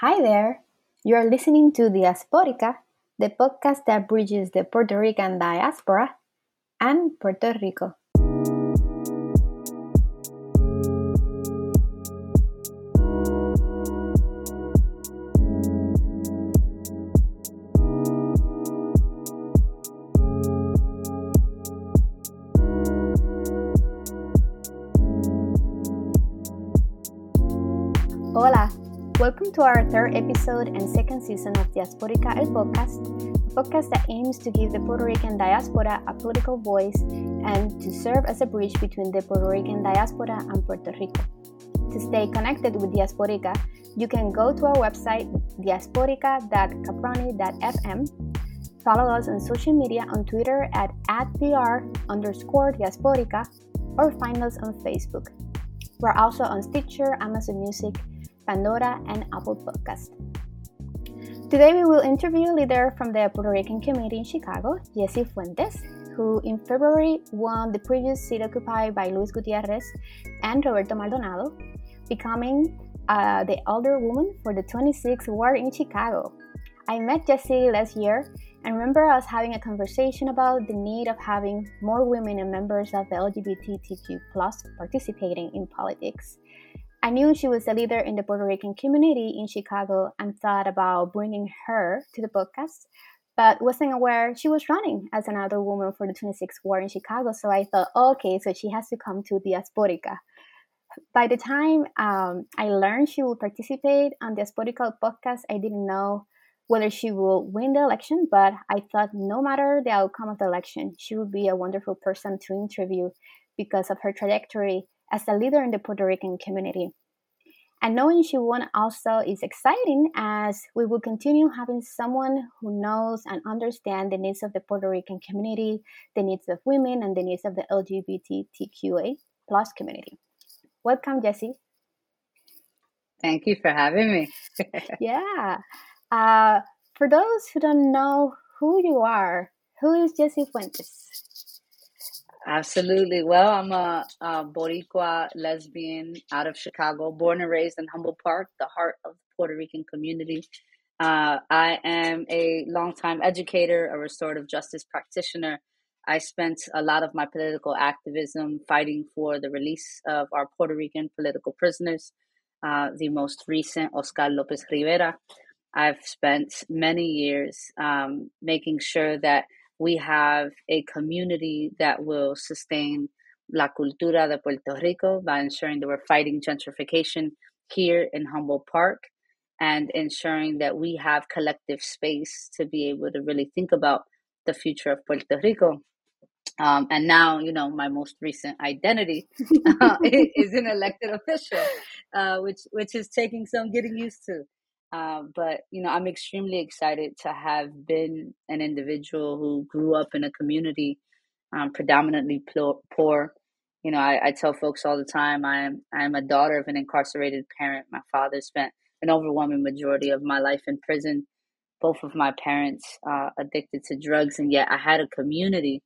Hi there. You are listening to Diasporica, the podcast that bridges the Puerto Rican diaspora and Puerto Rico. Welcome to our third episode and second season of Diasporica El Podcast, a podcast that aims to give the Puerto Rican diaspora a political voice and to serve as a bridge between the Puerto Rican diaspora and Puerto Rico. To stay connected with Diasporica, you can go to our website diasporica.caproni.fm, follow us on social media on Twitter at, at PR underscore Diasporica, or find us on Facebook. We're also on Stitcher, Amazon Music, Pandora, and Apple Podcast. Today we will interview a leader from the Puerto Rican community in Chicago, Jessie Fuentes, who in February won the previous seat occupied by Luis Gutierrez and Roberto Maldonado, becoming uh, the alderwoman for the 26th ward in Chicago. I met Jessie last year and remember us having a conversation about the need of having more women and members of the LGBTQ plus participating in politics. I knew she was a leader in the Puerto Rican community in Chicago and thought about bringing her to the podcast, but wasn't aware she was running as another woman for the 26th ward in Chicago. So I thought, okay, so she has to come to Diasporica. By the time um, I learned she would participate on the Diasporica podcast, I didn't know whether she will win the election, but I thought no matter the outcome of the election, she would be a wonderful person to interview because of her trajectory as a leader in the Puerto Rican community. And knowing she won also is exciting as we will continue having someone who knows and understands the needs of the Puerto Rican community, the needs of women, and the needs of the LGBTQA plus community. Welcome, Jessie. Thank you for having me. yeah. Uh, for those who don't know who you are, who is Jessie Fuentes? Absolutely. Well, I'm a, a Boricua lesbian out of Chicago, born and raised in Humboldt Park, the heart of the Puerto Rican community. Uh, I am a longtime educator, a restorative justice practitioner. I spent a lot of my political activism fighting for the release of our Puerto Rican political prisoners, uh, the most recent, Oscar Lopez Rivera. I've spent many years um, making sure that we have a community that will sustain la cultura de Puerto Rico by ensuring that we're fighting gentrification here in Humboldt Park and ensuring that we have collective space to be able to really think about the future of Puerto Rico. Um, and now, you know, my most recent identity uh, is an elected official, uh, which which is taking some getting used to. Uh, but you know, I'm extremely excited to have been an individual who grew up in a community um, predominantly poor. You know, I, I, tell folks all the time I am I am a daughter of an incarcerated parent. My father spent an overwhelming majority of my life in prison. Both of my parents uh, addicted to drugs, and yet I had a community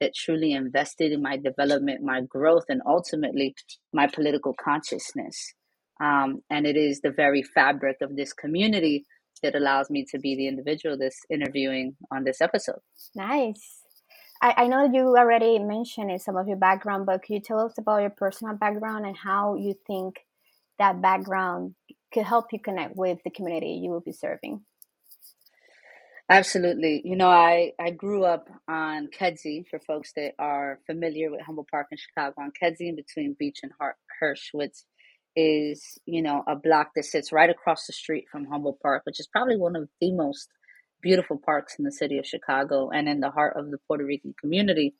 that truly invested in my development, my growth, and ultimately my political consciousness. Um, and it is the very fabric of this community that allows me to be the individual that's interviewing on this episode. Nice. I, I know you already mentioned some of your background, but could you tell us about your personal background and how you think that background could help you connect with the community you will be serving? Absolutely. You know, I, I grew up on Kedzie, for folks that are familiar with Humboldt Park in Chicago, on Kedzie in between Beach and Hirsch, which is, you know, a block that sits right across the street from Humboldt Park, which is probably one of the most beautiful parks in the city of Chicago and in the heart of the Puerto Rican community.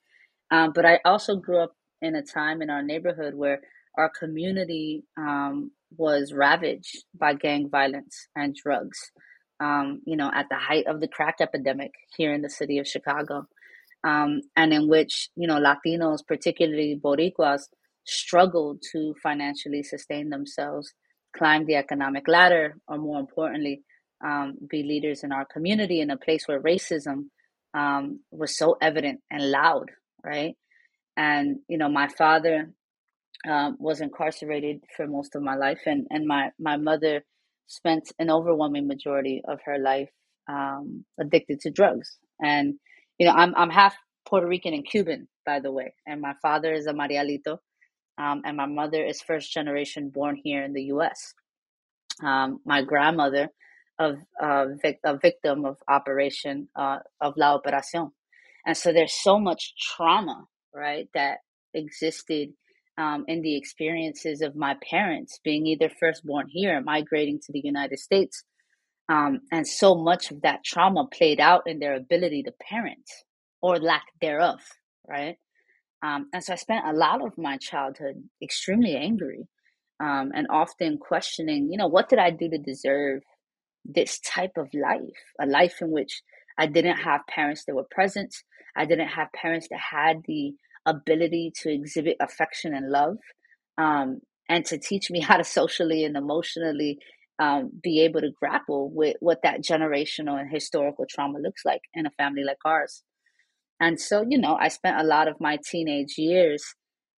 Um, but I also grew up in a time in our neighborhood where our community um, was ravaged by gang violence and drugs. Um, you know, at the height of the crack epidemic here in the city of Chicago, um, and in which you know Latinos, particularly Boricuas, struggle to financially sustain themselves, climb the economic ladder, or more importantly, um, be leaders in our community in a place where racism um, was so evident and loud, right? And you know, my father um, was incarcerated for most of my life, and and my my mother spent an overwhelming majority of her life um, addicted to drugs. And you know, I'm I'm half Puerto Rican and Cuban, by the way, and my father is a Marielito, um, and my mother is first generation born here in the U.S. Um, my grandmother, of uh, a victim of operation uh, of La Operación, and so there's so much trauma, right, that existed um, in the experiences of my parents being either firstborn here, migrating to the United States, um, and so much of that trauma played out in their ability to parent or lack thereof, right? Um, and so I spent a lot of my childhood extremely angry um, and often questioning, you know, what did I do to deserve this type of life? A life in which I didn't have parents that were present. I didn't have parents that had the ability to exhibit affection and love um, and to teach me how to socially and emotionally um, be able to grapple with what that generational and historical trauma looks like in a family like ours. And so, you know, I spent a lot of my teenage years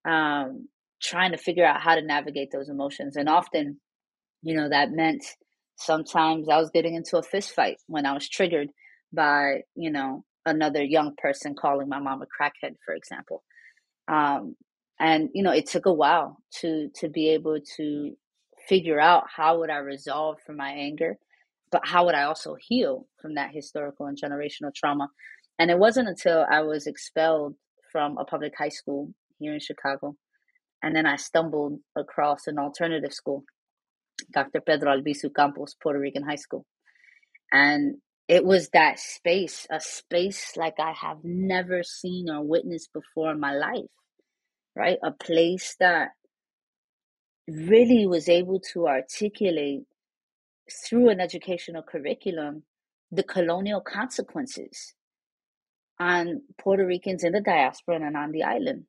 um, trying to figure out how to navigate those emotions. And often, you know, that meant sometimes I was getting into a fist fight when I was triggered by, you know, another young person calling my mom a crackhead, for example. Um, and you know, it took a while to to be able to figure out how would I resolve from my anger, but how would I also heal from that historical and generational trauma. And it wasn't until I was expelled from a public high school here in Chicago, and then I stumbled across an alternative school, Dr. Pedro Albizu Campos Puerto Rican High School. And it was that space, a space like I have never seen or witnessed before in my life, right? A place that really was able to articulate through an educational curriculum the colonial consequences on Puerto Ricans in the diaspora and on the island.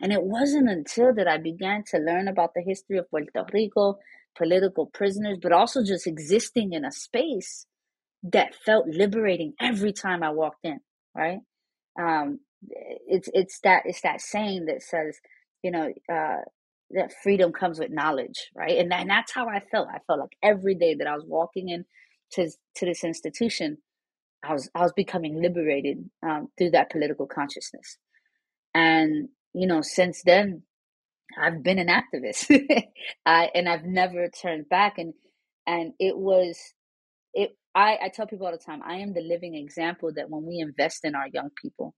And it wasn't until that I began to learn about the history of Puerto Rico, political prisoners, but also just existing in a space that felt liberating every time I walked in, right? Um, it's it's that it's that saying that says, you know, uh, that freedom comes with knowledge, right? And, that, and that's how I felt. I felt like every day that I was walking in to to this institution, I was I was becoming liberated um, through that political consciousness, and you know, since then, I've been an activist, I and I've never turned back, and and it was it I, I tell people all the time, I am the living example that when we invest in our young people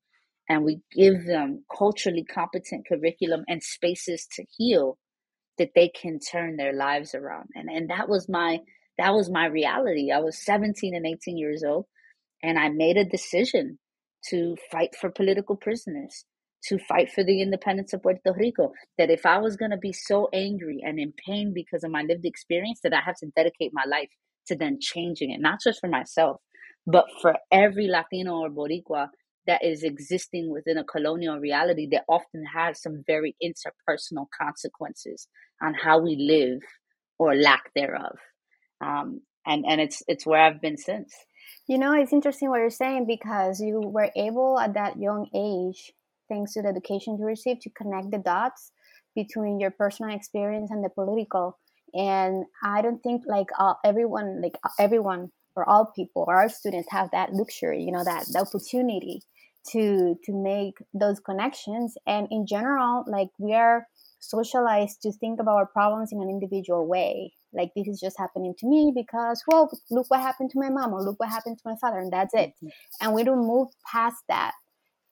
and we give them culturally competent curriculum and spaces to heal, that they can turn their lives around. And and that was my that was my reality. I was 17 and 18 years old and I made a decision to fight for political prisoners, to fight for the independence of Puerto Rico. That if I was going to be so angry and in pain because of my lived experience, that I have to dedicate my life to then changing it, not just for myself, but for every Latino or Boricua that is existing within a colonial reality that often has some very interpersonal consequences on how we live or lack thereof. Um, and and it's it's where I've been since. You know, it's interesting what you're saying because you were able at that young age, thanks to the education you received, to connect the dots between your personal experience and the political. And i don't think like uh, everyone like everyone or all people or our students have that luxury you know that the opportunity to to make those connections. And in general like we are socialized to think about our problems in an individual way like this is just happening to me because well look what happened to my mom or look what happened to my father and that's it mm-hmm. and we don't move past that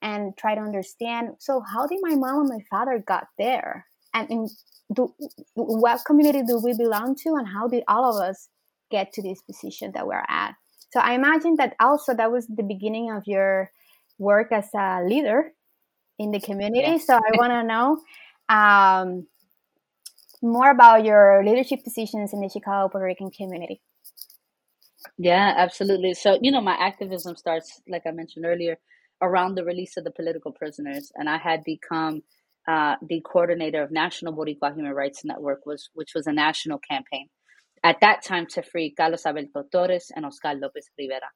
and try to understand so how did my mom and my father got there and in do, what community do we belong to and how did all of us get to this position that we're at so i imagine that also that was the beginning of your work as a leader in the community yes. so i want to know um, more about your leadership positions in the chicago puerto rican community. Yeah absolutely. So you know my activism starts like i mentioned earlier around the release of the political prisoners. And i had become uh, the coordinator of National Boricua Human Rights Network, was which was a national campaign. At that time to free Carlos Alberto Torres and Oscar Lopez Rivera.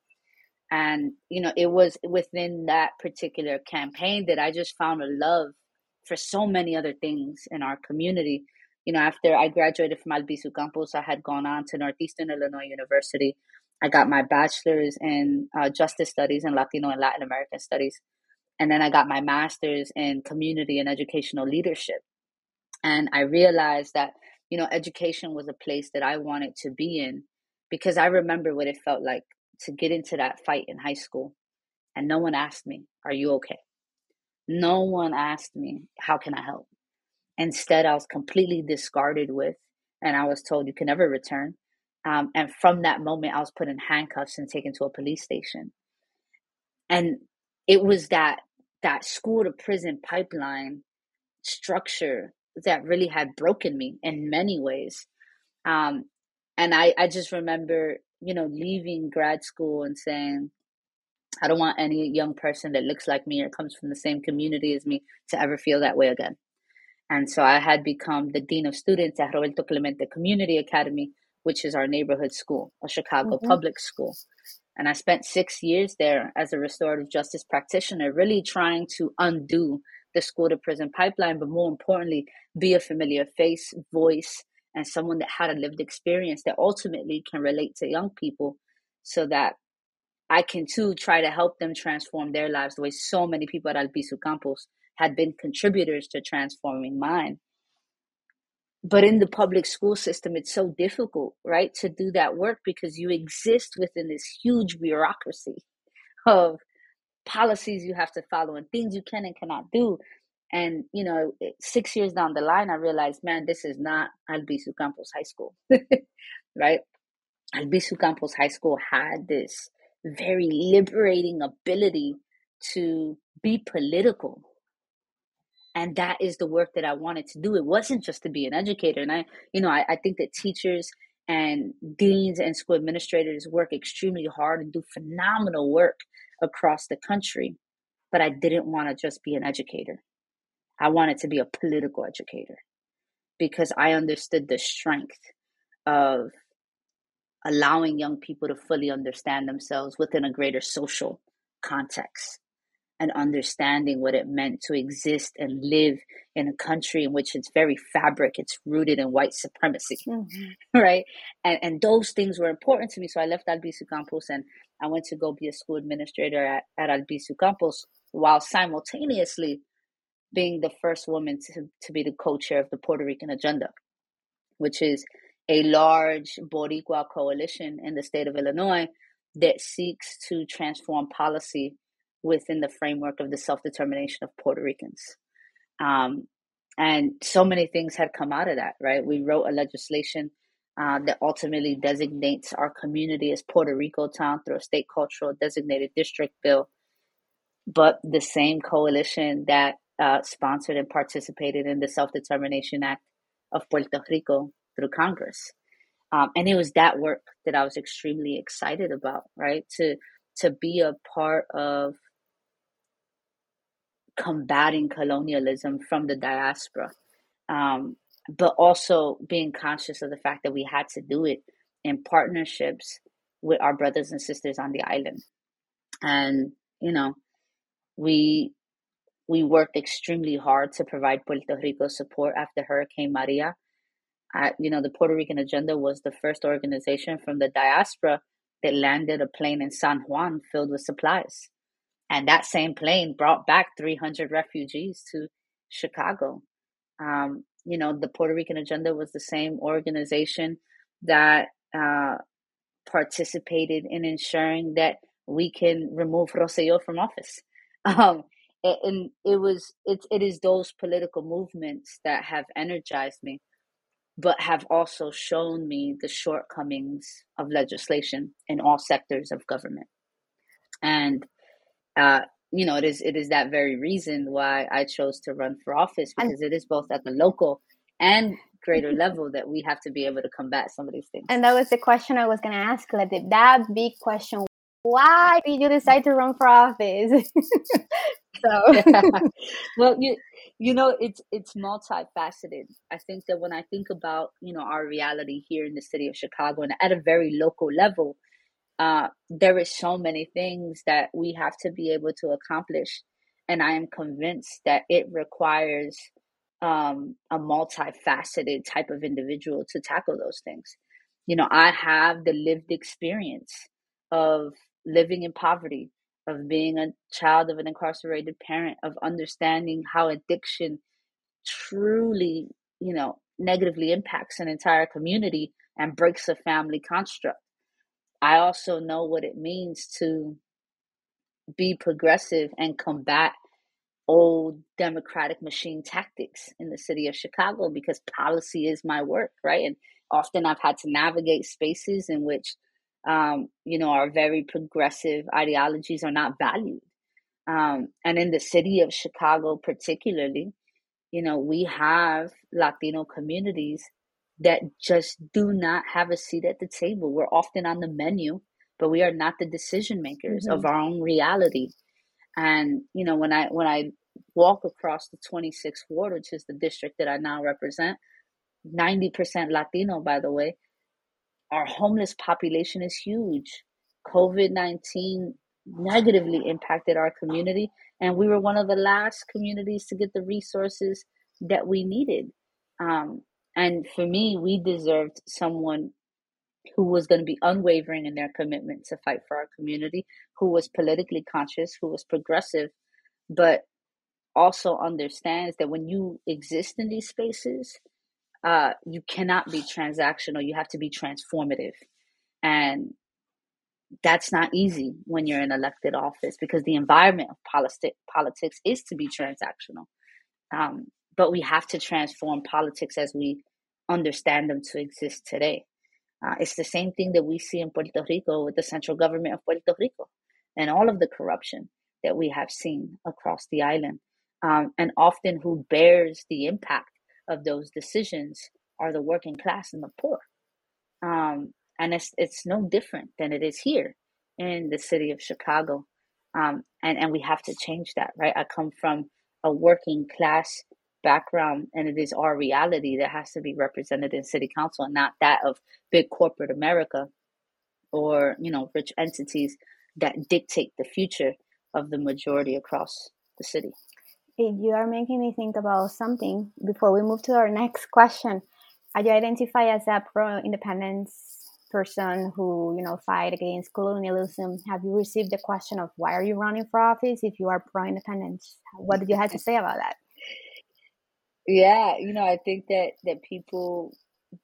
And you know, it was within that particular campaign that I just found a love for so many other things in our community you know, after I graduated from Albizu Campos, I had gone on to Northeastern Illinois University. I got my bachelor's in uh, justice studies and Latino and Latin American studies. And then I got my master's in community and educational leadership. And I realized that, you know, education was a place that I wanted to be in because I remember what it felt like to get into that fight in high school. And no one asked me, Are you okay? No one asked me, How can I help? Instead, I was completely discarded with, and I was told, You can never return. Um, and from that moment, I was put in handcuffs and taken to a police station. And it was that that school to prison pipeline structure that really had broken me in many ways. Um, and I, I just remember, you know, leaving grad school and saying, I don't want any young person that looks like me or comes from the same community as me to ever feel that way again. And so I had become the Dean of Students at Roberto Clemente Community Academy, which is our neighborhood school, a Chicago mm-hmm. public school. And I spent six years there as a restorative justice practitioner, really trying to undo the school to prison pipeline, but more importantly, be a familiar face, voice, and someone that had a lived experience that ultimately can relate to young people so that I can too try to help them transform their lives the way so many people at Albizu Campos had been contributors to transforming mine. But in the public school system, it's so difficult, right, to do that work because you exist within this huge bureaucracy of policies you have to follow and things you can and cannot do. And, you know, six years down the line, I realized, man, this is not Albizu Campos High School, right? Albizu Campos High School had this very liberating ability to be political and that is the work that i wanted to do. It wasn't just to be an educator and i you know i, I think that teachers and deans and school administrators work extremely hard and do phenomenal work across the country but i didn't want to just be an educator. I wanted to be a political educator because i understood the strength of allowing young people to fully understand themselves within a greater social context and understanding what it meant to exist and live in a country in which its very fabric it's rooted in white supremacy mm-hmm. right and and those things were important to me so i left albizu campos and i went to go be a school administrator at, at albizu campos while simultaneously being the first woman to, to be the co-chair of the puerto rican agenda which is a large boricua coalition in the state of illinois that seeks to transform policy within the framework of the self determination of Puerto Ricans. Um, and so many things had come out of that, right? We wrote a legislation uh, that ultimately designates our community as Puerto Rico town through a state cultural designated district bill. But the same coalition that uh, sponsored and participated in the Self Determination Act of Puerto Rico through Congress. Um, and it was that work that I was extremely excited about, right? To to be a part of combating colonialism from the diaspora, um, but also being conscious of the fact that we had to do it in partnerships with our brothers and sisters on the island. And, you know, we we worked extremely hard to provide Puerto Rico support after Hurricane Maria. Uh, you know, the Puerto Rican Agenda was the first organization from the diaspora that landed a plane in San Juan filled with supplies. And that same plane brought back 300 refugees to Chicago. Um, you know, the Puerto Rican Agenda was the same organization that uh, participated in ensuring that we can remove Rosselló from office. Um, and it was it, it is those political movements that have energized me but have also shown me the shortcomings of legislation in all sectors of government and uh, you know, it is it is that very reason why I chose to run for office because and, it is both at the local and greater level that we have to be able to combat some of these things. And that was the question I was going to ask, like that big question: Why did you decide to run for office? so, yeah. well, you you know, it's it's multifaceted. I think that when I think about you know our reality here in the city of Chicago and at a very local level uh, there is so many things that we have to be able to accomplish and i am convinced that it requires um, a multifaceted type of individual to tackle those things. You know, I have the lived experience of living in poverty, of being a child of an incarcerated parent, of understanding how addiction truly, you know, negatively impacts an entire community and breaks a family construct. I also know what it means to be progressive and combat old democratic machine tactics in the city of Chicago because policy is my work, right? And often I've had to navigate spaces in which, um, you know, our very progressive ideologies are not valued. Um, and in the city of Chicago, particularly, you know, we have Latino communities that just do not have a seat at the table. We're often on the menu, but we are not the decision makers mm-hmm. of our own reality. And you know, when I when I walk across the 26th ward, which is the district that I now represent, 90% Latino, by the way, our homeless population is huge. COVID 19 negatively impacted our community, and we were one of the last communities to get the resources that we needed. Um, and for me, we deserved someone who was going to be unwavering in their commitment to fight for our community, who was politically conscious, who was progressive, but also understands that when you exist in these spaces, uh, you cannot be transactional. You have to be transformative. And that's not easy when you're in elected office because the environment of politi- politics is to be transactional. Um, but we have to transform politics as we understand them to exist today. Uh, it's the same thing that we see in Puerto Rico with the central government of Puerto Rico and all of the corruption that we have seen across the island. Um, and often, who bears the impact of those decisions are the working class and the poor. Um, and it's it's no different than it is here in the city of Chicago. Um, and and we have to change that, right? I come from a working class background and it is our reality that has to be represented in city council and not that of big corporate America or you know rich entities that dictate the future of the majority across the city. You are making me think about something before we move to our next question. Are you identify as a pro-independence person who you know fight against colonialism? Have you received the question of why are you running for office if you are pro-independence? What did you have to say about that? Yeah, you know, I think that that people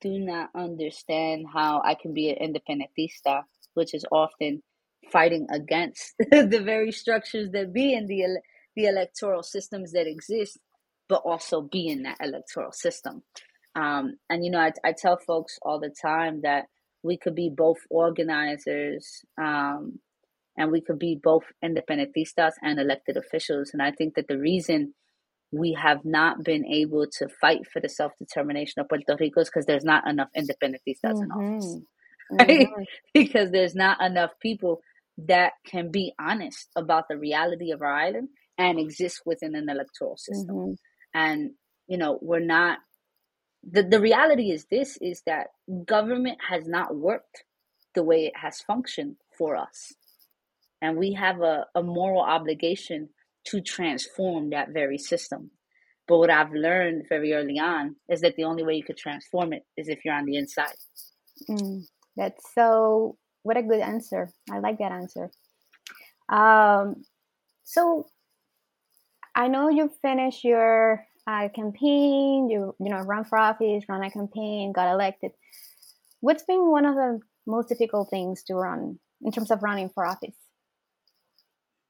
do not understand how I can be an independentista, which is often fighting against the very structures that be in the the electoral systems that exist, but also be in that electoral system. Um, and you know, I, I tell folks all the time that we could be both organizers um, and we could be both independentistas and elected officials. And I think that the reason we have not been able to fight for the self determination of Puerto Rico because there's not enough independentistas mm-hmm. in office. Right? Mm-hmm. because there's not enough people that can be honest about the reality of our island and exist within an electoral system. Mm-hmm. And, you know, we're not the, the reality is this is that government has not worked the way it has functioned for us. And we have a, a moral obligation to transform that very system. But what I've learned very early on is that the only way you could transform it is if you're on the inside. Mm, that's so, what a good answer. I like that answer. Um, so I know you finished your uh, campaign, you, you know, run for office, run a campaign, got elected. What's been one of the most difficult things to run in terms of running for office?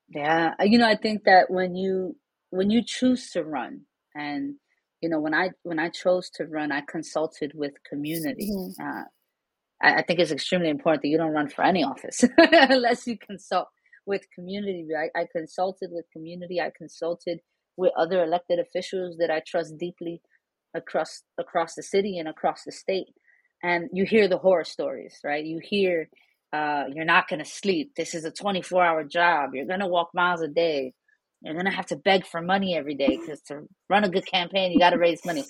Yeah, you know, I think that when you when you choose to run, and you know, when I when I chose to run, I consulted with community. Mm-hmm. Uh, I, I, think it's extremely important that you don't run for any office unless you consult with community. I, I consulted with community. I consulted with other elected officials that I trust deeply across across the city and across the state. And you hear the horror stories, right? You hear uh, you're not going to sleep. This is a 24 hour job. You're going to walk miles a day. You're going to have to beg for money every day because to run a good campaign, you got to raise money.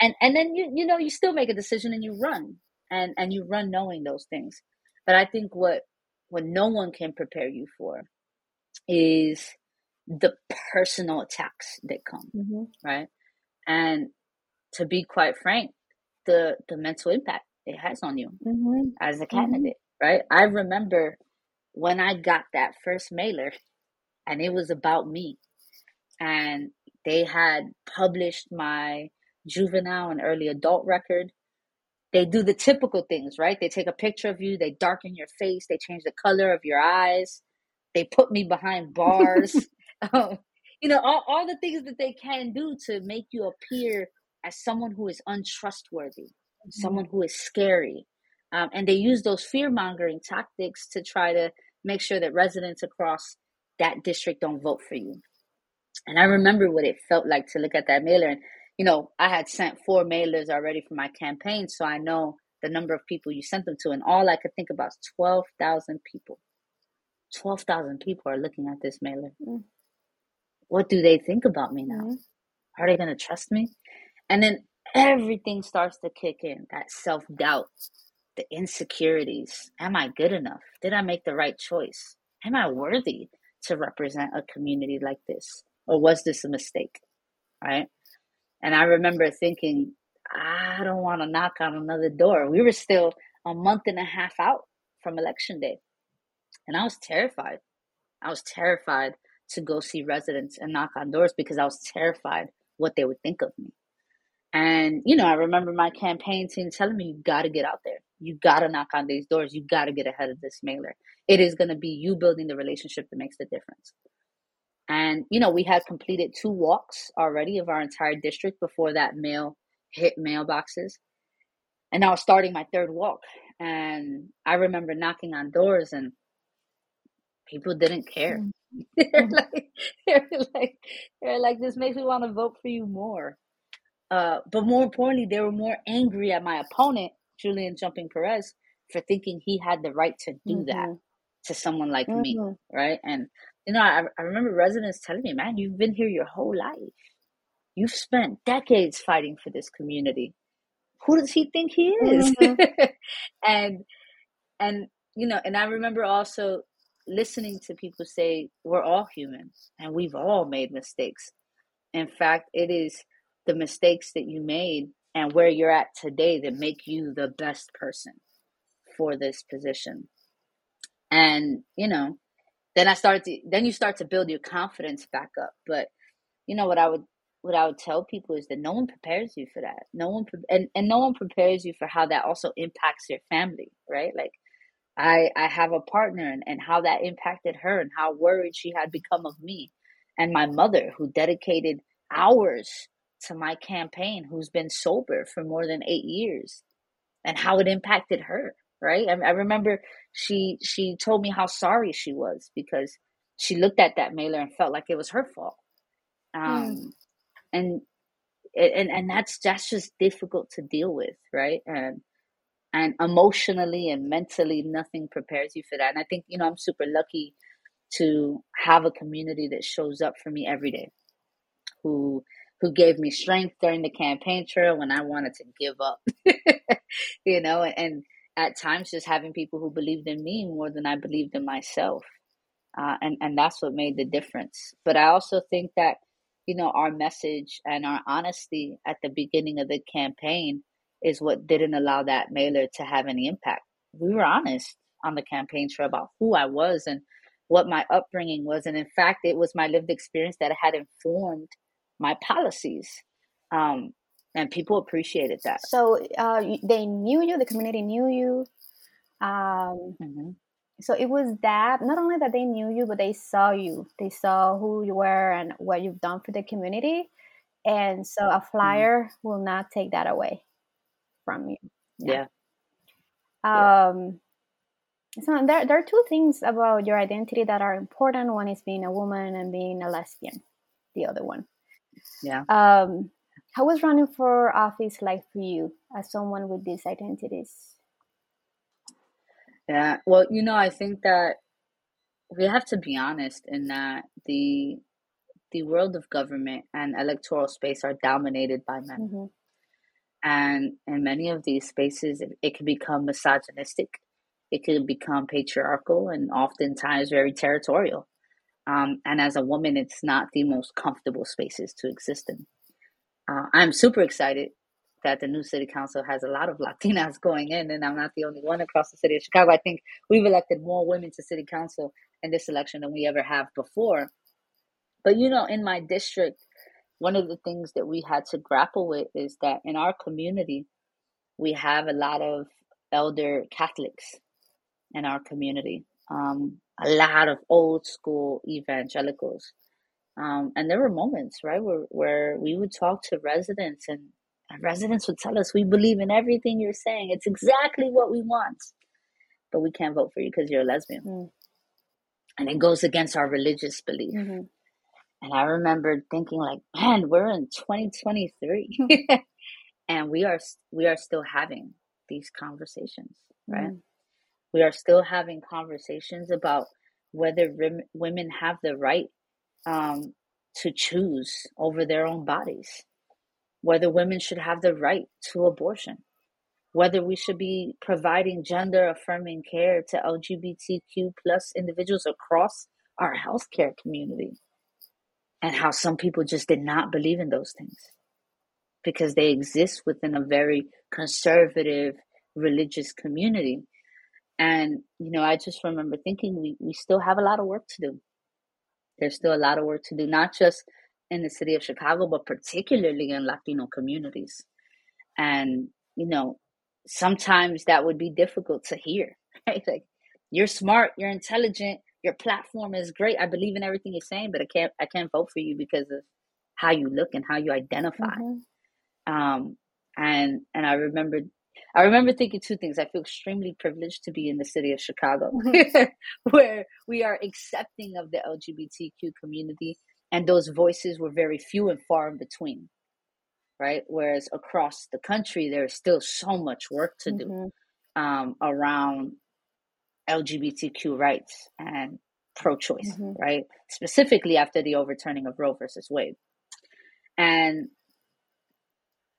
And, and then, you, you know, you still make a decision and you run and, and you run knowing those things. But I think what, what no one can prepare you for is the personal attacks that come, mm-hmm. right? And to be quite frank, the the mental impact it has on you Mm-hmm. as a Mm-hmm. candidate, right? I remember when I got that first mailer and it was about me and they had published my juvenile and early adult record. They do the typical things, right? They take a picture of you, they darken your face, they change the color of your eyes, they put me behind bars. um, you know, all, all the things that they can do to make you appear as someone who is untrustworthy, someone who is scary. Um, and they use those fear mongering tactics to try to make sure that residents across that district don't vote for you. And I remember what it felt like to look at that mailer. And, you know, I had sent four mailers already for my campaign, so I know the number of people you sent them to. And all I could think about is 12,000 people. 12,000 people are looking at this mailer. Mm. What do they think about me now? Mhm. Are they going to trust me? And then everything starts to kick in that self doubt, the insecurities. Am I good enough? Did I make the right choice? Am I worthy to represent a community like this? Or was this a mistake? Right. And I remember thinking, I don't want to knock on another door. We were still a month and a half out from election day. And I was terrified. I was terrified to go see residents and knock on doors because I was terrified what they would think of me. And, you know, I remember my campaign team telling me, you got to get out there. You got to knock on these doors. You got to get ahead of this mailer. It is going to be you building the relationship that makes the difference. And, you know, we had completed two walks already of our entire district before that mail hit mailboxes. And I was starting my third walk. And I remember knocking on doors and people didn't care. Mm. they're like, they're like, they're like, this makes me want to vote for you more. Uh, but more importantly, they were more angry at my opponent, Julian Jumping Perez, for thinking he had the right to do that Mhm. to someone like me, Mhm. right? And you know, I, I remember residents telling me, "Man, you've been here your whole life. You've spent decades fighting for this community. Who does he think he is?" Mhm. and and you know, and I remember also listening to people say, "We're all human, and we've all made mistakes." In fact, it is the mistakes that you made and where you're at today that make you the best person for this position. And, you know, then I started to then you start to build your confidence back up. But you know what I would what I would tell people is that no one prepares you for that. No one and and no one prepares you for how that also impacts your family, right? Like I I have a partner and, and how that impacted her and how worried she had become of me. And my mother who dedicated hours to my campaign who's been sober for more than 8 years and how it impacted her, right? I, I remember she she told me how sorry she was because she looked at that mailer and felt like it was her fault. Mm. Um and and and that's that's just difficult to deal with, right? And and emotionally and mentally nothing prepares you for that. And I think, you know, I'm super lucky to have a community that shows up for me every day. Who who gave me strength during the campaign trail when I wanted to give up. you know, and at times just having people who believed in me more than I believed in myself. Uh, and, and that's what made the difference. But I also think that, you know, our message and our honesty at the beginning of the campaign is what didn't allow that mailer to have any impact. We were honest on the campaign trail about who I was and what my upbringing was. And in fact, it was my lived experience that had informed my policies. Um, and people appreciated that. So uh, they knew you, the community knew you. Um, hmm so it was that not only that they knew you, but they saw you. They saw who you were and what you've done for the community. And so a flyer will not take that away from you. Yeah. Yeah. Um, so there, there are two things about your identity that are important. One is being a woman and being a lesbian. The other one. Yeah. Um, how was running for office like for you as someone with these identities? Yeah. Well, you know, I think that we have to be honest in that the the world of government and electoral space are dominated by men. hmm And in many of these spaces, it, it can become misogynistic, it can become patriarchal, and oftentimes very territorial. Um, and as a woman, it's not the most comfortable spaces to exist in. Uh, I'm super excited that the new city council has a lot of Latinas going in, and I'm not the only one across the city of Chicago. I think we've elected more women to city council in this election than we ever have before. But you know, in my district, one of the things that we had to grapple with is that in our community, we have a lot of elder Catholics in our community, um, a lot of old school evangelicals. Um, and there were moments, right, where, where we would talk to residents and, and residents would tell us, We believe in everything you're saying. It's exactly what we want. But we can't vote for you because you're a lesbian. Mm. And it goes against our religious belief. Mm-hmm. And I remember thinking, like, man, we're in 2023. and we are we are still having these conversations, right? Mm. We are still having conversations about whether women have the right um, to choose over their own bodies, whether women should have the right to abortion, whether we should be providing gender affirming care to LGBTQ plus individuals across our healthcare community, and how some people just did not believe in those things because they exist within a very conservative religious community. And, you know, I just remember thinking we, we still have a lot of work to do there's still a lot of work to do, not just in the city of Chicago, but particularly in Latino communities. And, you know, sometimes that would be difficult to hear, right? Like, you're smart, you're intelligent, your platform is great. I believe in everything you're saying, but I can't I can't vote for you because of how you look and how you identify. Mm-hmm. Um, and and I remember I remember thinking two things. I feel extremely privileged to be in the city of Chicago, where we are accepting of the LGBTQ community, and those voices were very few and far in between, right? Whereas across the country, there's still so much work to do mm-hmm. um, around LGBTQ rights and pro-choice, mm-hmm. right? Specifically after the overturning of Roe versus Wade, and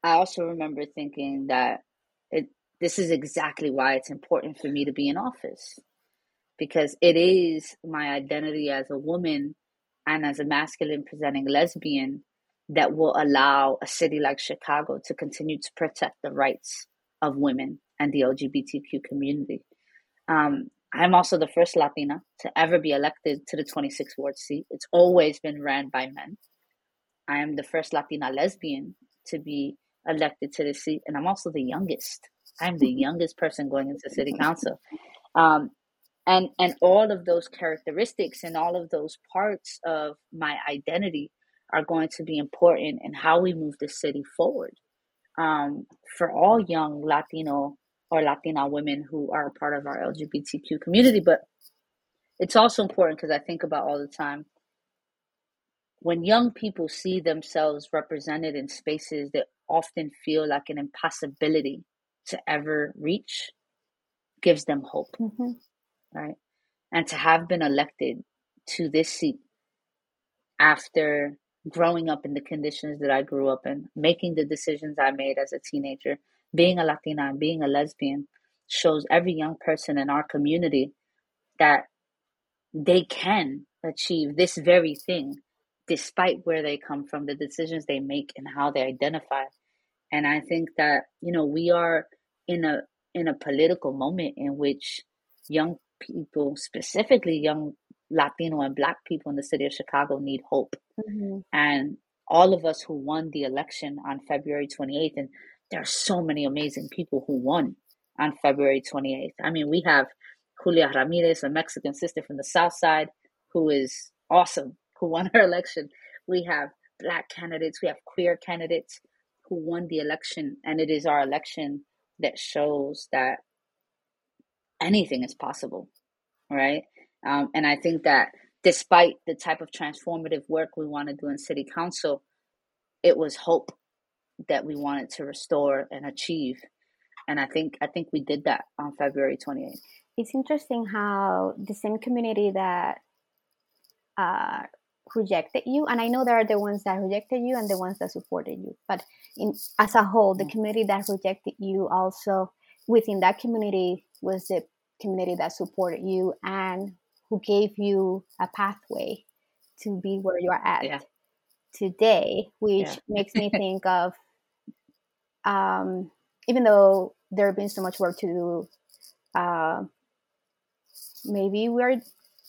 I also remember thinking that it, this is exactly why it's important for me to be in office because it is my identity as a woman and as a masculine presenting lesbian that will allow a city like Chicago to continue to protect the rights of women and the LGBTQ community. Um, I'm also the first Latina to ever be elected to the 26th ward seat. It's always been ran by men. I am the first Latina lesbian to be elected to the seat, and I'm also the youngest. I'm the youngest person going into city council, um, and and all of those characteristics and all of those parts of my identity are going to be important in how we move the city forward. Um, for all young Latino or Latina women who are a part of our LGBTQ community, but it's also important because I think about all the time when young people see themselves represented in spaces that often feel like an impossibility to ever reach gives them hope mm-hmm. right and to have been elected to this seat after growing up in the conditions that i grew up in making the decisions i made as a teenager being a latina and being a lesbian shows every young person in our community that they can achieve this very thing despite where they come from, the decisions they make, and how they identify. And I think that you know we are in a in a political moment in which young people, specifically young Latino and Black people in the city of Chicago, need hope. Mm-hmm. And all of us who won the election on February 28th, and there are so many amazing people who won on February 28th. I mean, we have Julia Ramirez, a Mexican sister from the South Side, who is awesome who won our election. We have black candidates, we have queer candidates who won the election, and it is our election that shows that anything is possible, right? Um, and I think that despite the type of transformative work we want to do in city council, it was hope that we wanted to restore and achieve. And I think I think we did that on February 28th. It's interesting how the same community that uh, rejected you and i know there are the ones that rejected you and the ones that supported you but in as a whole the mm. community that rejected you also within that community was the community that supported you and who gave you a pathway to be where you're at yeah. today which yeah. makes me think of um, even though there has been so much work to do, uh, maybe we're,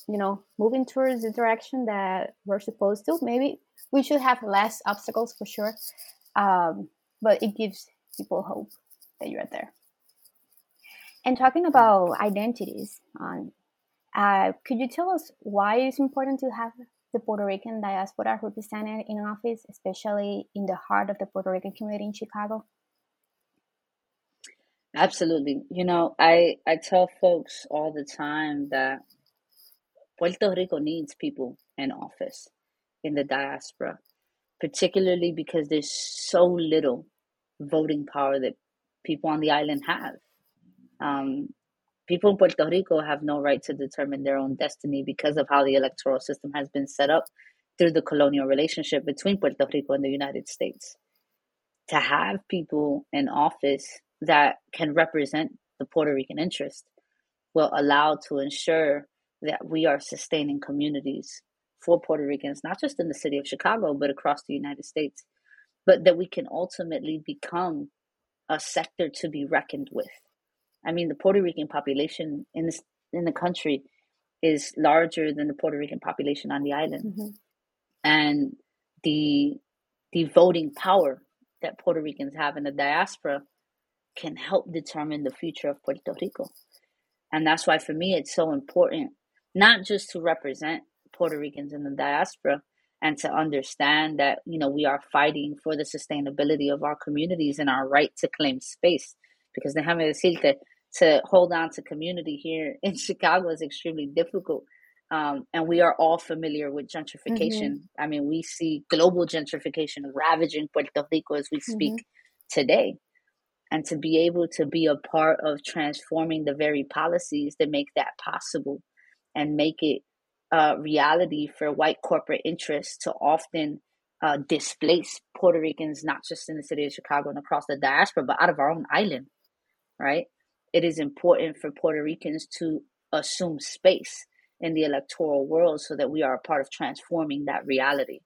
you know, moving towards the direction that we're supposed to. Maybe we should have less obstacles for sure, um, but it gives people hope that you're there. And talking about identities, um, uh, could you tell us why it's important to have the Puerto Rican diaspora represented in office, especially in the heart of the Puerto Rican community in Chicago? Absolutely. You know, I I tell folks all the time that Puerto Rico needs people in office in the diaspora, particularly because there's so little voting power that people on the island have. Um, people in Puerto Rico have no right to determine their own destiny because of how the electoral system has been set up through the colonial relationship between Puerto Rico and the United States. To have people in office that can represent the Puerto Rican interest will allow to ensure that we are sustaining communities for Puerto Ricans, not just in the city of Chicago, but across the United States, but that we can ultimately become a sector to be reckoned with I mean, the Puerto Rican population in this in the country is larger than the Puerto Rican population on the island, mm-hmm. and the the voting power that Puerto Ricans have in the diaspora can help determine the future of Puerto Rico. And that's why, for me, it's so important not just to represent Puerto Ricans in the diaspora and to understand that, you know, we are fighting for the sustainability of our communities and our right to claim space. Because déjame decirte, to hold on to community here in Chicago is extremely difficult. Um, and we are all familiar with gentrification. Mm-hmm. I mean, we see global gentrification ravaging Puerto Rico as we speak mm-hmm. today. And to be able to be a part of transforming the very policies that make that possible and make it a reality for white corporate interests to often uh, displace Puerto Ricans, not just in the city of Chicago and across the diaspora, but out of our own island, right? it is important for Puerto Ricans to assume space in the electoral world so that we are a part of transforming that reality.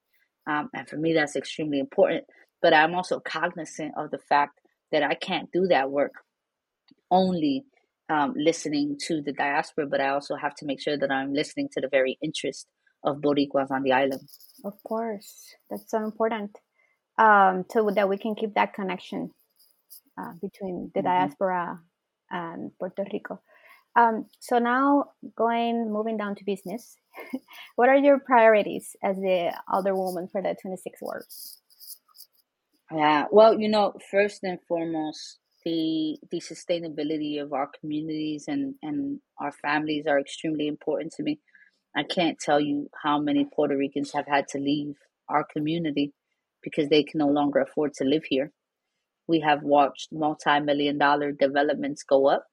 Um, and for me, that's extremely important. But I'm also cognizant of the fact that I can't do that work only um, listening to the diaspora, but I also have to make sure that I'm listening to the very interest of Boricuas on the island. Of course, that's so important. Um, so that we can keep that connection uh, between the mm-hmm. diaspora and Puerto Rico. Um, so now going moving down to business, what are your priorities as the alderwoman for the 26 ward? Yeah, well, you know, first and foremost, the the sustainability of our communities and and our families are extremely important to me. I can't tell you how many Puerto Ricans have had to leave our community because they can no longer afford to live here. We have watched multi million dollar developments go up.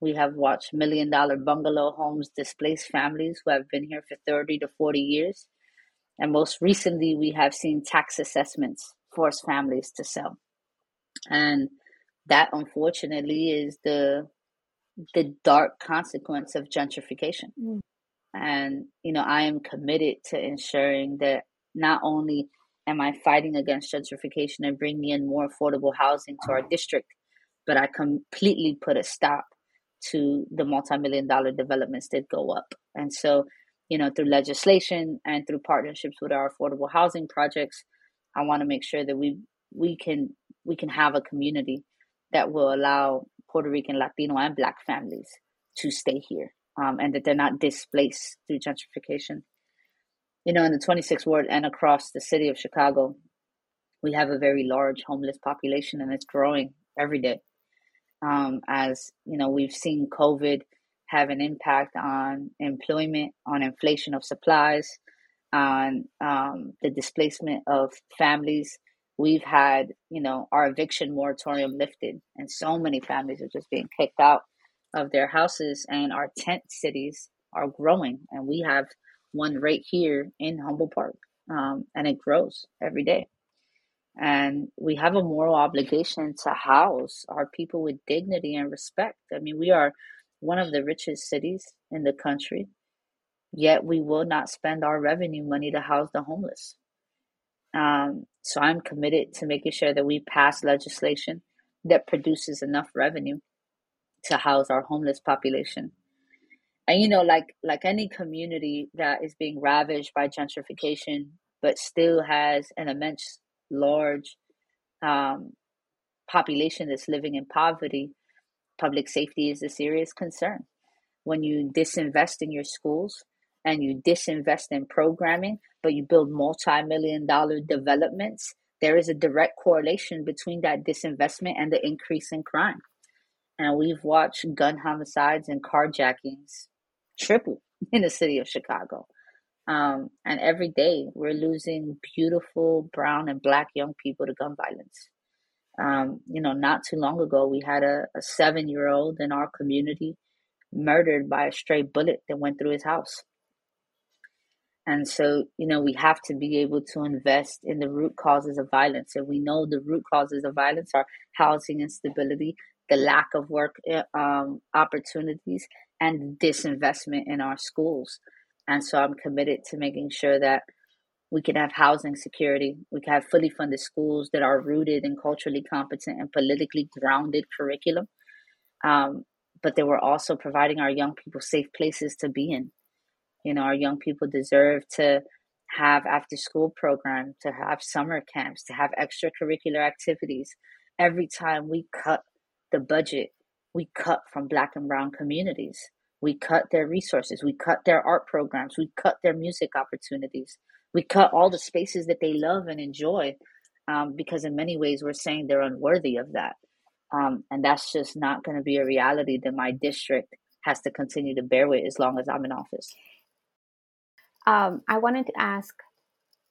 We have watched million dollar bungalow homes displace families who have been here for 30 to 40 years. And most recently, we have seen tax assessments force families to sell. And that unfortunately is the the dark consequence of gentrification. Mm. And you know, I am committed to ensuring that not only am I fighting against gentrification and bringing in more affordable housing to our district? But I completely put a stop to the multi-million dollar developments that go up. And so, you know, through legislation and through partnerships with our affordable housing projects, I want to make sure that we we can we can have a community that will allow Puerto Rican, Latino, and Black families to stay here, um, and that they're not displaced through gentrification you know, in the 26th ward and across the city of Chicago, we have a very large homeless population and it's growing every day. Um, as you know, we've seen COVID have an impact on employment, on inflation of supplies, on um, the displacement of families. We've had, you know, our eviction moratorium lifted, and so many families are just being kicked out of their houses, and our tent cities are growing, and we have one right here in Humboldt Park, um, and it grows every day. And we have a moral obligation to house our people with dignity and respect. I mean, we are one of the richest cities in the country, yet we will not spend our revenue money to house the homeless. Um, So I'm committed to making sure that we pass legislation that produces enough revenue to house our homeless population. And you know, like like any community that is being ravaged by gentrification, but still has an immense, large um, population that's living in poverty, public safety is a serious concern. When you disinvest in your schools and you disinvest in programming, but you build multi million dollar developments, there is a direct correlation between that disinvestment and the increase in crime. And we've watched gun homicides and carjackings triple in the city of Chicago. Um, and every day we're losing beautiful brown and black young people to gun violence. Um, you know, not too long ago, we had a, a seven year old in our community murdered by a stray bullet that went through his house. And so, you know, we have to be able to invest in the root causes of violence. And we know the root causes of violence are housing instability, the lack of work eh, um, opportunities, and disinvestment in our schools. And so I'm committed to making sure that we can have housing security. We can have fully funded schools that are rooted in culturally competent and politically grounded curriculum. Um, but that we're also providing our young people safe places to be in. You know, our young people deserve to have after school programs, to have summer camps, to have extracurricular activities. Every time we cut the budget, we cut from black and brown communities. We cut their resources. We cut their art programs. We cut their music opportunities. We cut all the spaces that they love and enjoy um, because, in many ways, we're saying they're unworthy of that. Um, and that's just not going to be a reality that my district has to continue to bear with as long as I'm in office. Um, I wanted to ask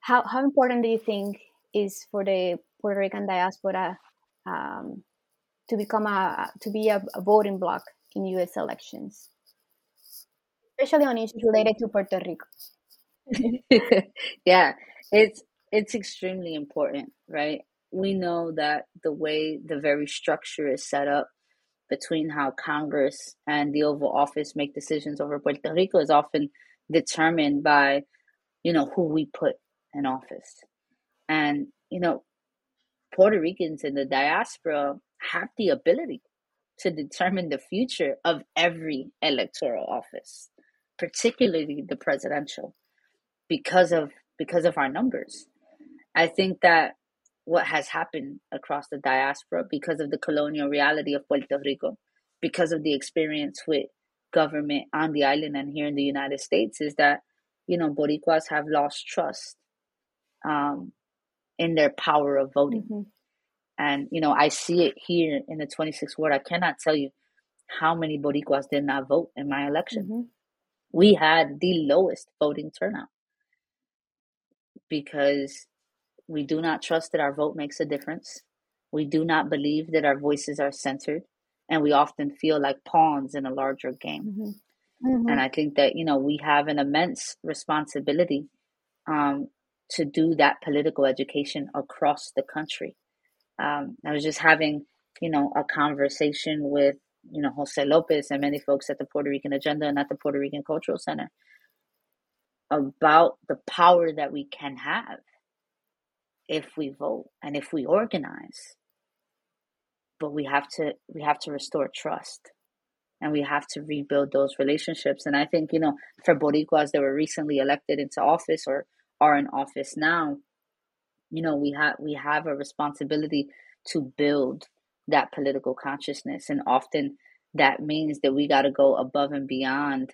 how, how important do you think is for the Puerto Rican diaspora um, to become a to be a, a voting bloc in U.S. elections? especially on issues related to Puerto Rico. yeah, it's it's extremely important, right? We know that the way the very structure is set up between how Congress and the Oval Office make decisions over Puerto Rico is often determined by, you know, who we put in office. And, you know, Puerto Ricans in the diaspora have the ability to determine the future of every electoral office particularly the presidential, because of because of our numbers. I think that what has happened across the diaspora because of the colonial reality of Puerto Rico, because of the experience with government on the island and here in the United States, is that you know Boricuas have lost trust um, in their power of voting. Mm-hmm. And you know, I see it here in the 26th ward. I cannot tell you how many Boricuas did not vote in my election. Mm-hmm we had the lowest voting turnout because we do not trust that our vote makes a difference. We do not believe that our voices are centered, and we often feel like pawns in a larger game. Mm-hmm. Mm-hmm. And I think that you know we have an immense responsibility um, to do that political education across the country. Um, I was just having you know a conversation with you know, Jose Lopez and many folks at the Puerto Rican Agenda and at the Puerto Rican Cultural Center about the power that we can have if we vote and if we organize. But we have to we have to restore trust and we have to rebuild those relationships. And I think, you know, for Boricuas that were recently elected into office or are in office now, you know, we have we have a responsibility to build that political consciousness. And often that means that we got to go above and beyond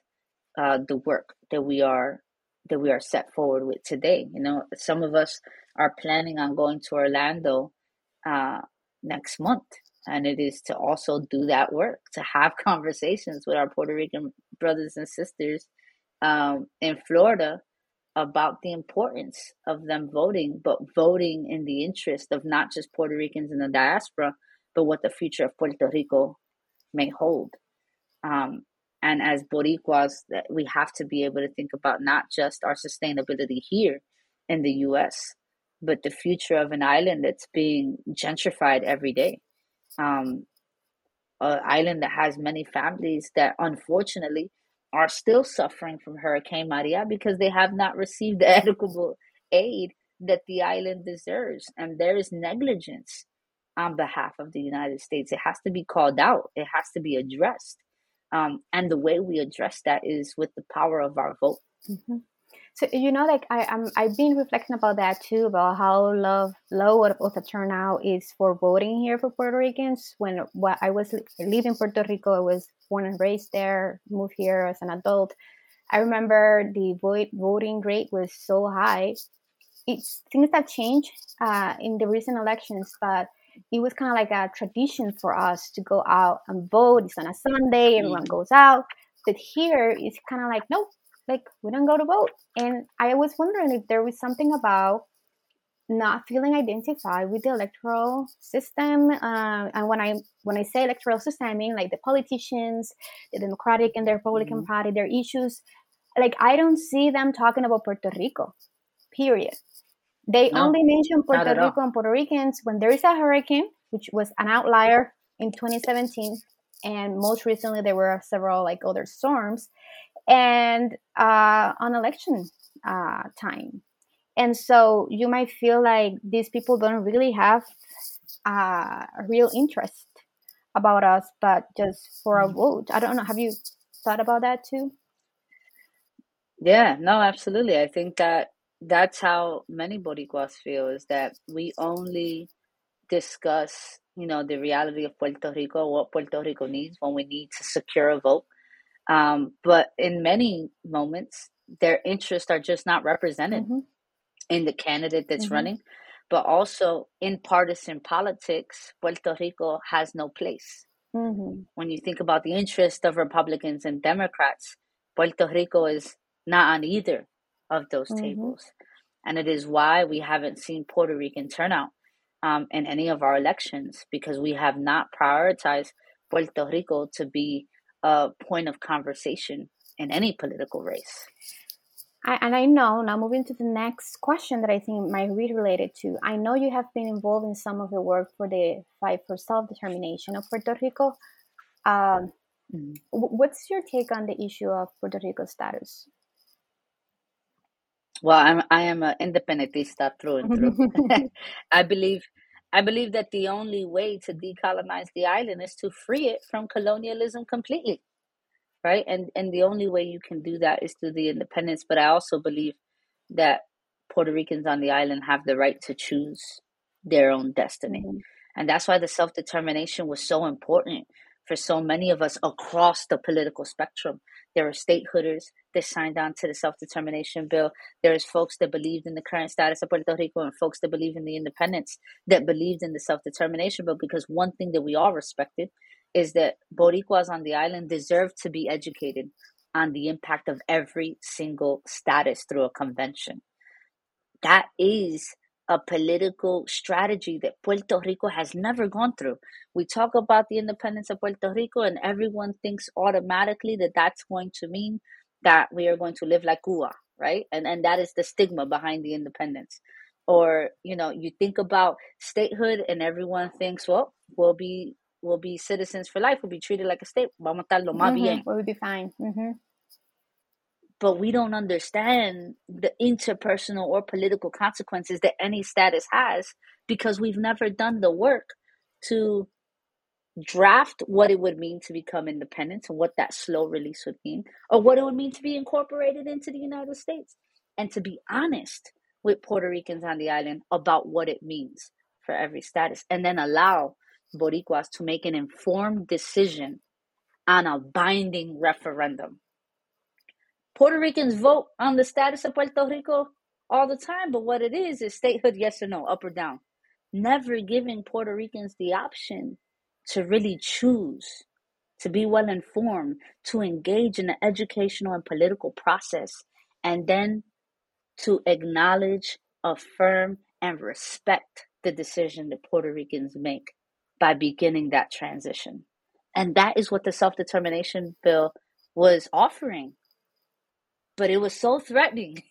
uh, the work that we are that we are set forward with today. You know, some of us are planning on going to Orlando uh, next month, and it is to also do that work, to have conversations with our Puerto Rican brothers and sisters um, in Florida about the importance of them voting, but voting in the interest of not just Puerto Ricans in the diaspora, but what the future of Puerto Rico may hold. Um, and as Boricuas, we have to be able to think about not just our sustainability here in the US, but the future of an island that's being gentrified every day. Um, an island that has many families that unfortunately are still suffering from Hurricane Maria because they have not received the equitable aid that the island deserves. And there is negligence on behalf of the United States. It has to be called out, it has to be addressed. Um, and the way we address that is with the power of our vote. Mm-hmm. So you know, like I, I'm, I've been reflecting about that too, about how low, low of the turnout is for voting here for Puerto Ricans. When well, I was leaving Puerto Rico, I was born and raised there, moved here as an adult. I remember the vote, voting rate was so high. It's things that changed uh, in the recent elections, but it was kind of like a tradition for us to go out and vote. It's on a Sunday, everyone goes out. But here, it's kind of like, nope, like we don't go to vote. And I was wondering if there was something about not feeling identified with the electoral system. Uh, and when I when I say electoral system, I mean like the politicians, the Democratic and the Republican mm-hmm. Party, their issues. Like I don't see them talking about Puerto Rico. Period. They no, only mention Puerto Rico and Puerto Ricans when there is a hurricane, which was an outlier in 2017, and most recently there were several like other storms, and uh, on election uh, time. And so you might feel like these people don't really have uh, a real interest about us, but just for a mm-hmm. vote. I don't know. Have you thought about that too? Yeah, no, absolutely. I think that that's how many Boricuas feel is that we only discuss, you know, the reality of Puerto Rico, what Puerto Rico needs when we need to secure a vote. Um, but in many moments, their interests are just not represented mm-hmm. in the candidate that's mm-hmm. running. But also in partisan politics, Puerto Rico has no place. Mm-hmm. When you think about the interest of Republicans and Democrats, Puerto Rico is not on either of those mm-hmm. tables. And it is why we haven't seen Puerto Rican turnout um, in any of our elections because we have not prioritized Puerto Rico to be a point of conversation in any political race. I, and I know now moving to the next question that I think might be related to. I know you have been involved in some of the work for the fight for self determination of Puerto Rico. Um, mm-hmm. What's your take on the issue of Puerto Rico's status? Well, I'm I am an independentista through and through. I believe I believe that the only way to decolonize the island is to free it from colonialism completely. Right? And and the only way you can do that is through the independence. But I also believe that Puerto Ricans on the island have the right to choose their own destiny. Mm-hmm. And that's why the self determination was so important for so many of us across the political spectrum. There are statehooders that signed on to the self determination bill. There's folks that believed in the current status of Puerto Rico and folks that believe in the independence that believed in the self determination bill. Because one thing that we all respected is that Boricuas on the island deserve to be educated on the impact of every single status through a convention. That is a political strategy that Puerto Rico has never gone through. We talk about the independence of Puerto Rico, and everyone thinks automatically that that's going to mean that we are going to live like Cuba, right? And and that is the stigma behind the independence. Or you know, you think about statehood, and everyone thinks, well, we'll be we'll be citizens for life. We'll be treated like a state. Vamos a estar lo más mm-hmm. bien. We'll be fine. Mm-hmm but we don't understand the interpersonal or political consequences that any status has because we've never done the work to draft what it would mean to become independent and what that slow release would mean, or what it would mean to be incorporated into the United States, and to be honest with Puerto Ricans on the island about what it means for every status, and then allow Boricuas to make an informed decision on a binding referendum Puerto Ricans vote on the status of Puerto Rico all the time, but what it is is statehood, yes or no, up or down. Never giving Puerto Ricans the option to really choose, to be well informed, to engage in the educational and political process, and then to acknowledge, affirm, and respect the decision that Puerto Ricans make by beginning that transition. And that is what the self determination bill was offering but it was so threatening.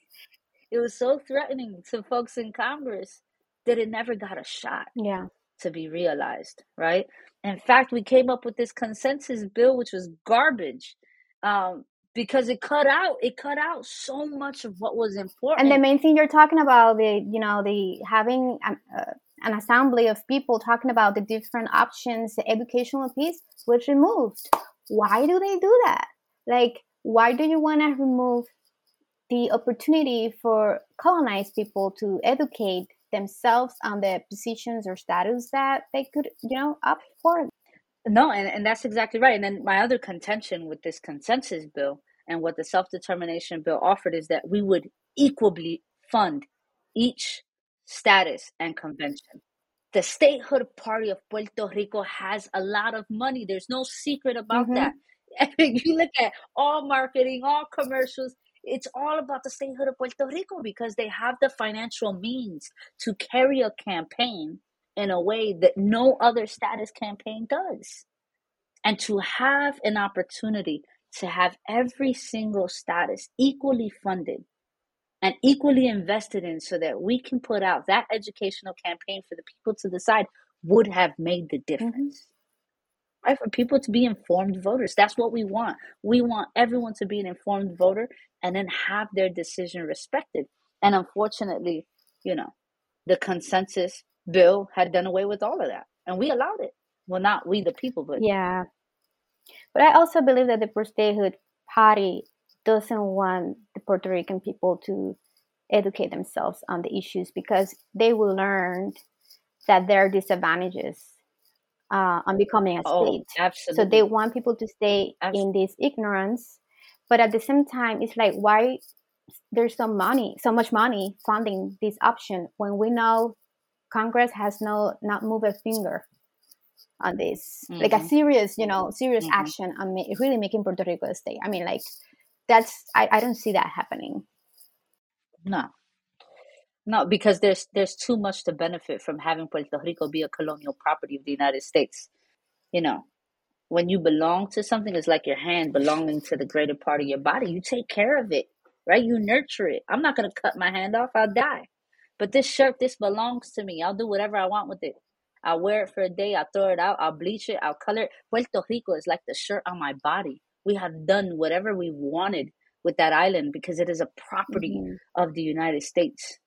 It was so threatening to folks in Congress that it never got a shot yeah. to be realized, right? In fact, we came up with this consensus bill, which was garbage. Um, because it cut out it cut out so much of what was important and the main thing you're talking about the you know the having an, uh, an assembly of people talking about the different options the educational piece was removed why do they do that like why do you want to remove the opportunity for colonized people to educate themselves on the positions or status that they could you know up for no, and, and that's exactly right. And then my other contention with this consensus bill and what the self determination bill offered is that we would equally fund each status and convention. The statehood party of Puerto Rico has a lot of money. There's no secret about mm-hmm. that. you look at all marketing, all commercials, it's all about the statehood of Puerto Rico because they have the financial means to carry a campaign in a way that no other status campaign does. And to have an opportunity to have every single status equally funded and equally invested in so that we can put out that educational campaign for the people to decide would have made the mm-hmm. difference. Right? For people to be informed voters. That's what we want. We want everyone to be an informed voter and then have their decision respected. And unfortunately, you know, the consensus bill had done away with all of that. And we allowed it. Well, not we, the people, but. Yeah. But I also believe that the pro statehood party doesn't want the Puerto Rican people to educate themselves on the issues because they will learn that there are disadvantages uh, on becoming a oh, state. Oh, absolutely. So they want people to stay absolutely. in this ignorance, but at the same time, it's like why there's so money, so much money funding this option when we know Congress has no not moved a finger on this, mm-hmm. like a mm-hmm. serious, you know, serious mm-hmm. action on ma- really making Puerto Rico a state. I mean, like that's I, I don't see that happening. No, no, because there's there's too much to benefit from having Puerto Rico be a colonial property of the United States. You know, when you belong to something, it's like your hand belonging to the greater part of your body. You take care of it, right? You nurture it. I'm not gonna cut my hand off. I'll die. But this shirt, this belongs to me. I'll do whatever I want with it. I'll wear it for a day. I'll throw it out. I'll bleach it. I'll color it. Puerto Rico is like the shirt on my body. We have done whatever we wanted with that island because it is a property mm-hmm. of the United States.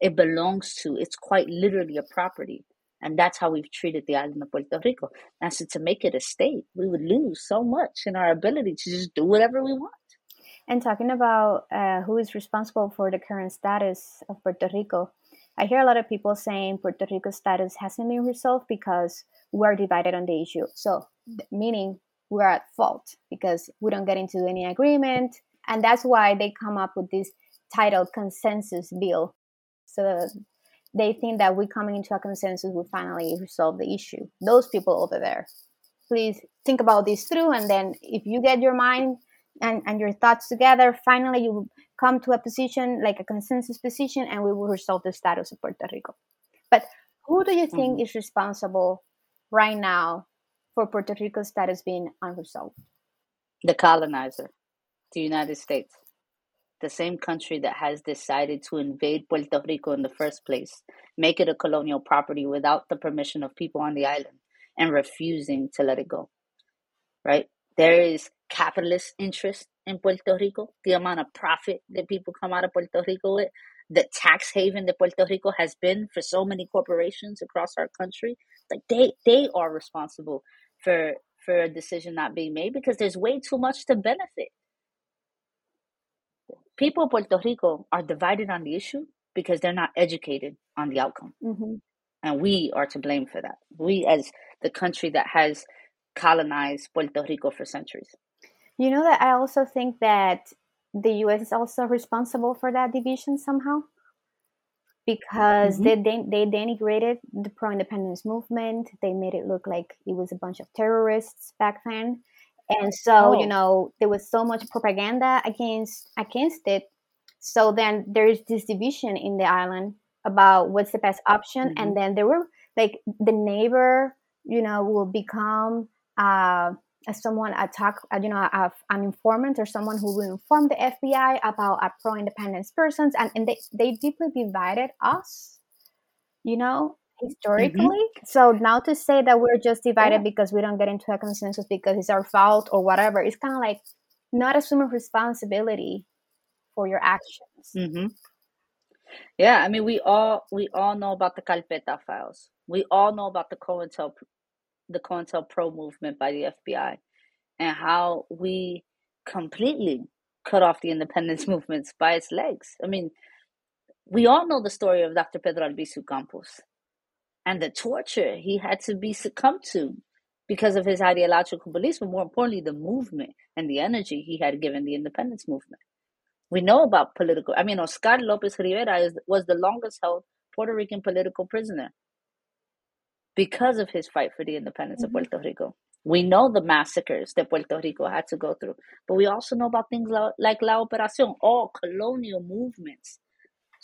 It belongs to, it's quite literally a property. And that's how we've treated the island of Puerto Rico. And so to make it a state, we would lose so much in our ability to just do whatever we want. And talking about uh, who is responsible for the current status of Puerto Rico, I hear a lot of people saying Puerto Rico's status hasn't been resolved because we're divided on the issue. So, meaning we're at fault because we don't get into any agreement. And that's why they come up with this title consensus bill. So they think that we're coming into a consensus will finally resolve the issue. Those people over there, please think about this through. And then if you get your mind and, and your thoughts together, finally you come to a position like a consensus position and we will resolve the status of Puerto Rico. But who do you think mm-hmm. is responsible right now for Puerto Rico's status being unresolved? The colonizer, the United States. The same country that has decided to invade Puerto Rico in the first place, make it a colonial property without the permission of people on the island, and refusing to let it go. Right? There is capitalist interest in Puerto Rico, the amount of profit that people come out of Puerto Rico with, the tax haven that Puerto Rico has been for so many corporations across our country. Like they they are responsible for for a decision not being made because there's way too much to benefit. People of Puerto Rico are divided on the issue because they're not educated on the outcome. Mm-hmm. And we are to blame for that. We, as the country that has colonized Puerto Rico for centuries. You know that I also think that the US is also responsible for that division somehow because mm-hmm. they, they denigrated the pro-independence movement they made it look like it was a bunch of terrorists back then and so oh. you know there was so much propaganda against against it so then there's this division in the island about what's the best option mm-hmm. and then there were like the neighbor you know will become uh, someone attack, uh, you know, a, an informant or someone who will inform the FBI about a pro-independence persons, and, and they, they deeply divided us, you know, historically. Mm-hmm. So now to say that we're just divided yeah. because we don't get into a consensus because it's our fault or whatever, it's kind of like not assuming responsibility for your actions. Mm-hmm. Yeah, I mean, we all we all know about the carpeta files. We all know about the COINTEL the COINTELPRO movement by the FBI and how we completely cut off the independence movements by its legs. I mean, we all know the story of Dr. Pedro Albizu Campos and the torture he had to be succumbed to because of his ideological beliefs, but more importantly, the movement and the energy he had given the independence movement. We know about political. I mean, Oscar Lopez Rivera is, was the longest held Puerto Rican political prisoner because of his fight for the independence mm-hmm. of Puerto Rico. We know the massacres that Puerto Rico had to go through, but we also know about things like La Operación, all colonial movements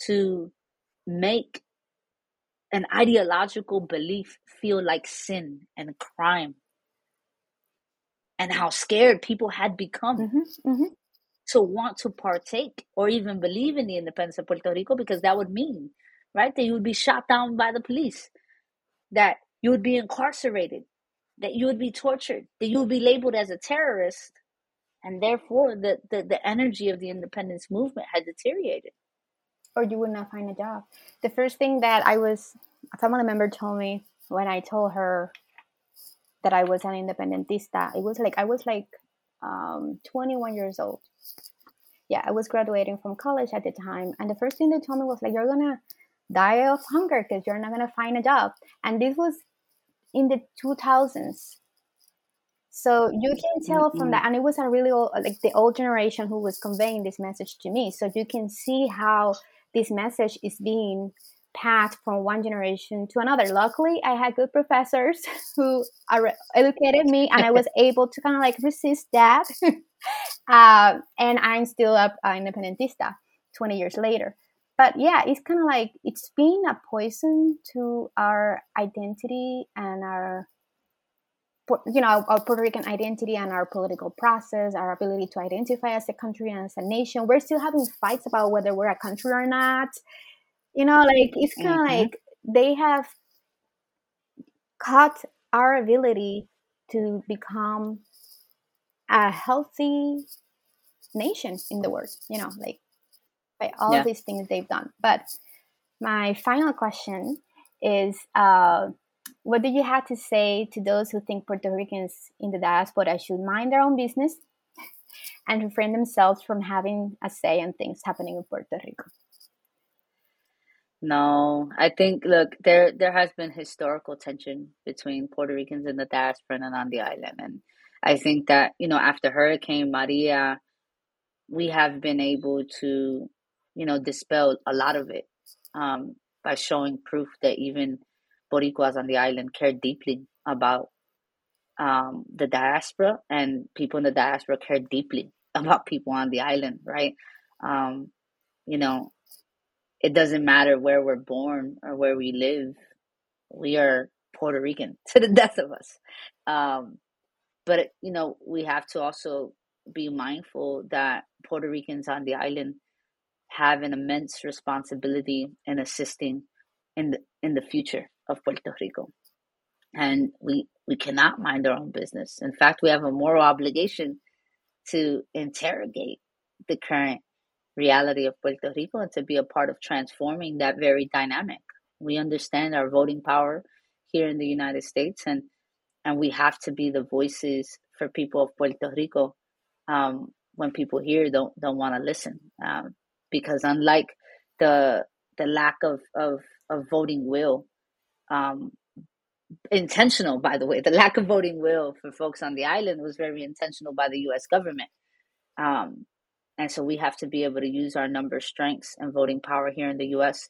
to make an ideological belief feel like sin and crime and how scared people had become mm-hmm, mm-hmm. to want to partake or even believe in the independence of Puerto Rico because that would mean, right, that you would be shot down by the police, that you would be incarcerated, that you would be tortured, that you would be labeled as a terrorist, and therefore the, the, the energy of the independence movement had deteriorated or you would not find a job. The first thing that I was, a family member told me when I told her that I was an independentista, it was like, I was like um, 21 years old. Yeah, I was graduating from college at the time. And the first thing they told me was like, you're going to die of hunger because you're not going to find a job. And this was in the 2000s. So you can tell from that, and it was a really old, like the old generation who was conveying this message to me. So you can see how this message is being passed from one generation to another. Luckily, I had good professors who educated me, and I was able to kind of like resist that. uh, and I'm still an independentista 20 years later. But yeah, it's kind of like it's been a poison to our identity and our you know our Puerto Rican identity and our political process, our ability to identify as a country and as a nation. We're still having fights about whether we're a country or not. You know, like it's kind of mm-hmm. like they have cut our ability to become a healthy nation in the world. You know, like by all yeah. these things they've done. But my final question is. Uh, what do you have to say to those who think Puerto Ricans in the diaspora should mind their own business and refrain themselves from having a say in things happening in Puerto Rico? No, I think look there there has been historical tension between Puerto Ricans in the diaspora and on the island, and I think that you know after Hurricane Maria, we have been able to you know dispel a lot of it um, by showing proof that even Boricuas on the island care deeply about um, the diaspora, and people in the diaspora care deeply about people on the island, right? Um, you know, it doesn't matter where we're born or where we live, we are Puerto Rican to the death of us. Um, but, you know, we have to also be mindful that Puerto Ricans on the island have an immense responsibility in assisting in the in the future of Puerto Rico. And we, we cannot mind our own business. In fact, we have a moral obligation to interrogate the current reality of Puerto Rico and to be a part of transforming that very dynamic. We understand our voting power here in the United States, and and we have to be the voices for people of Puerto Rico um, when people here don't don't want to listen, um, because unlike the the lack of, of of voting will um, intentional, by the way. The lack of voting will for folks on the island was very intentional by the U.S. government. Um, and so we have to be able to use our number strengths and voting power here in the U.S.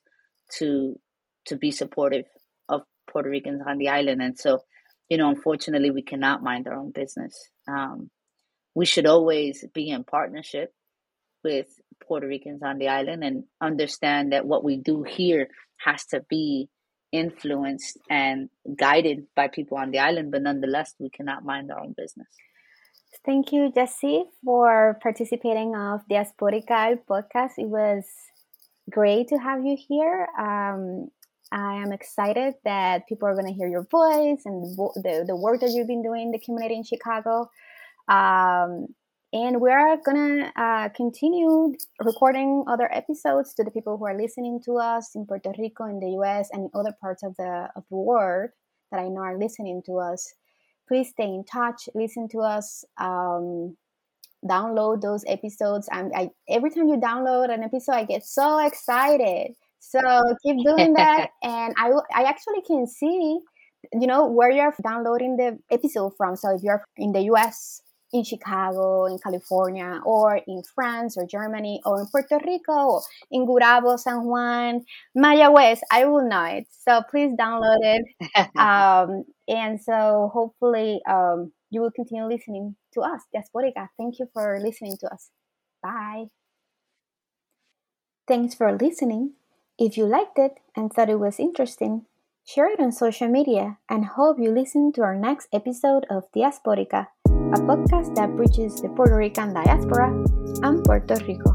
to to be supportive of Puerto Ricans on the island. And so, you know, unfortunately, we cannot mind our own business. Um, we should always be in partnership with Puerto Ricans on the island and understand that what we do here has to be influenced and guided by people on the island, but nonetheless, we cannot mind our own business. Thank you, Jessie, for participating of Diaspórica podcast. It was great to have you here. Um, I am excited that people are going to hear your voice and the, the, work that you've been doing in the community in Chicago. Um, and we're gonna uh, continue recording other episodes to the people who are listening to us in Puerto Rico, in the U.S., and in other parts of the of the world that I know are listening to us. Please stay in touch. Listen to us. Um, download those episodes. And I, every time you download an episode, I get so excited. So keep doing that, and I I actually can see, you know, where you're downloading the episode from. So if you're in the U.S in Chicago, in California, or in France or Germany, or in Puerto Rico, in Gurabo, San Juan, Mayagüez, I will know it. So please download it. um, and so hopefully um, you will continue listening to us, Diaspórica. Thank you for listening to us. Bye. Thanks for listening. If you liked it and thought it was interesting, share it on social media and hope you listen to our next episode of Diaspórica a podcast that bridges the Puerto Rican diaspora and Puerto Rico.